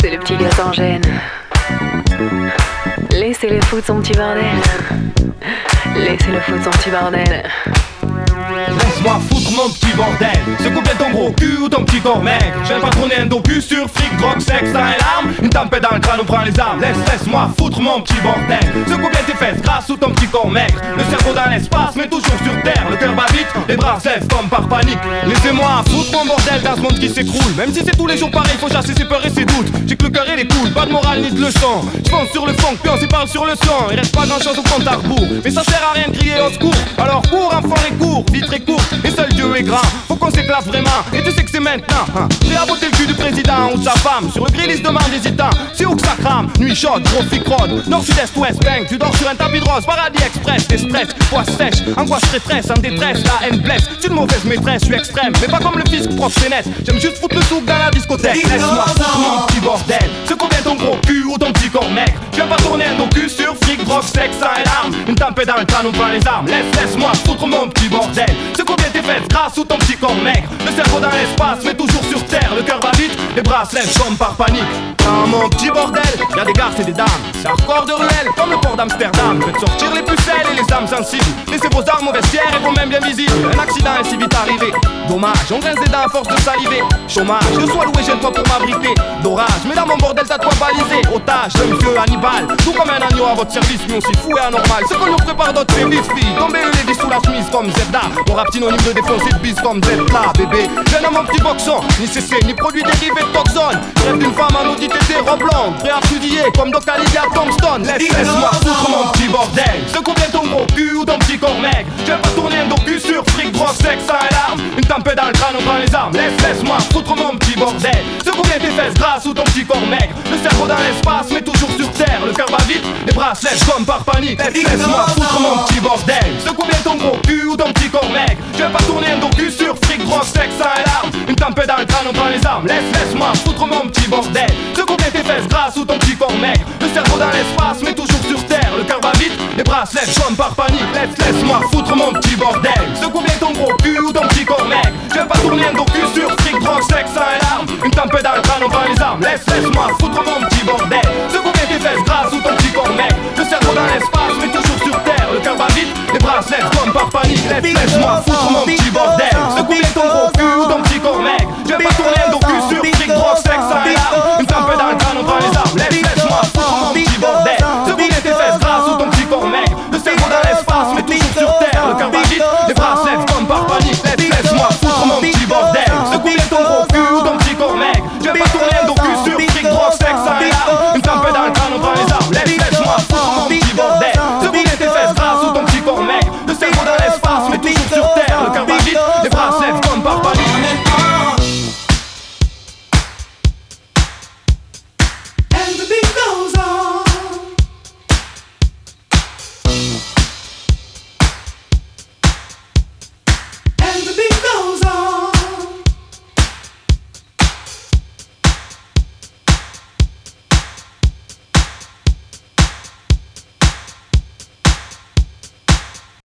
C'est le petit gars sans gêne. Laissez-le foutre son petit bordel. Laissez-le foutre son petit bordel. Laisse-moi foutre mon petit bordel. Secoue bien ton gros cul ou ton petit corps mec. J'aime pas tourner un docu sur fric, drogue, sexe, un et larmes Une tempête dans le crâne, on prend les armes. Laisse, laisse-moi foutre mon petit bordel. Secoue bien tes fesses grâce ou ton petit corps mec. Le cerveau dans l'espace mais toujours sur terre. Le cœur bat vite, les bras se comme par panique. Laissez-moi foutre mon bordel dans ce monde qui s'écroule. Même si c'est tous les jours pareil, faut chasser ses peurs et ses doutes. J'ai que le cœur et les couilles, pas de morale ni de leçon. Je sur le fond, puis on s'y parle sur le son Il reste pas grand chose au compte à rebours. Mais ça sert à rien de crier au secours. Alors cours enfant les cours, vite très court et seul Dieu est grand. Faut qu'on s'éclate vraiment, et tu sais que c'est maintenant. Hein. J'ai aboté le cul du président ou de sa femme. Sur le grill, il se demande hésitant. C'est où que ça crame? Nuit chaude, gros crode. Nord, sud-est, ouest, bang. Tu dors sur un tapis de rose, paradis express. Des stress, poisse sèche, angoisse, stress, en détresse. La haine blesse. Tu une mauvaise maîtresse, je suis extrême. Mais pas comme le fisc prof. J'aime juste foutre le souk dans la discothèque. Laisse-moi mon petit bordel. Ce combien ton gros cul ou ton petit corps mec. Tu viens pas tourner un docu sur fric, drogue, sexe, tempête dans le crâne, on prend les armes. Laisse, laisse-moi foutre mon petit bordel. Ce combien tes fesses grâce ou ton petit corps maigre? Le cerveau dans l'espace mais toujours sur terre Le cœur va vite, les bras se lèvent comme par panique Dans mon petit bordel, y'a des garces et des dames. C'est hardcore de ruelle comme le port d'Amsterdam. Faites sortir les pucelles et les âmes sensibles. Laissez vos armes au vestiaire et vos mêmes bien visibles. Un accident est si vite arrivé. Dommage, on grince des dents à force de saliver. Chômage, je sois loué, j'ai pas pour m'abriter. D'orage, mais dans mon bordel t'as toi balisé Otage, jeune vieux Hannibal. Tout comme un agneau à votre service, mais aussi fou et anormal. Ce qu'on nous prépare d'autres services, filles Tombez les sous la chemise comme Zelda Mon rap synonyme de défoncer de bise comme là, bébé. Mon petit boxon, ni CC, ni produits dérivés de toxone. Rêve d'une femme en audit et robe blonde, prêt à fusiller comme Docalidia Tombstone. Laisse, laisse-moi foutre mon petit bordel. Secoue bien ton gros cul ou ton petit corps mec. Je vais pas tourner un docu sur fric, drogue, sexe, et larmes. Une tempête dans le crâne, on prend les armes. Laisse, laisse-moi foutre mon petit bordel. Secoue bien tes fesses grâce ou ton petit corps mec. Le cerveau dans l'espace, mais toujours sur terre. Le cœur va vite, les bras se comme par panique. Laisse, laisse-moi foutre mon petit bordel. Ton gros cul ou ton petit corps. Je vais pas tourner un docu sur fric, drogue, sexe, et larmes. Une tempête dans le crâne, on prend les armes. Laisse, laisse-moi foutre mon petit bordel. Secoue bien tes fesses grâce ou ton petit corps mec. Le cerveau dans l'espace, mais toujours sur terre. Le cœur va vite, les bras se lèvent comme par panique. Laisse, laisse-moi foutre mon petit bordel. Secoue bien ton gros cul ou ton petit corps mec. Je vais pas tourner un docu sur fric, drogue, sexe, et larmes. Une tempête dans le crâne, on prend les armes. Laisse, laisse-moi foutre mon petit bordel. Cerveau dans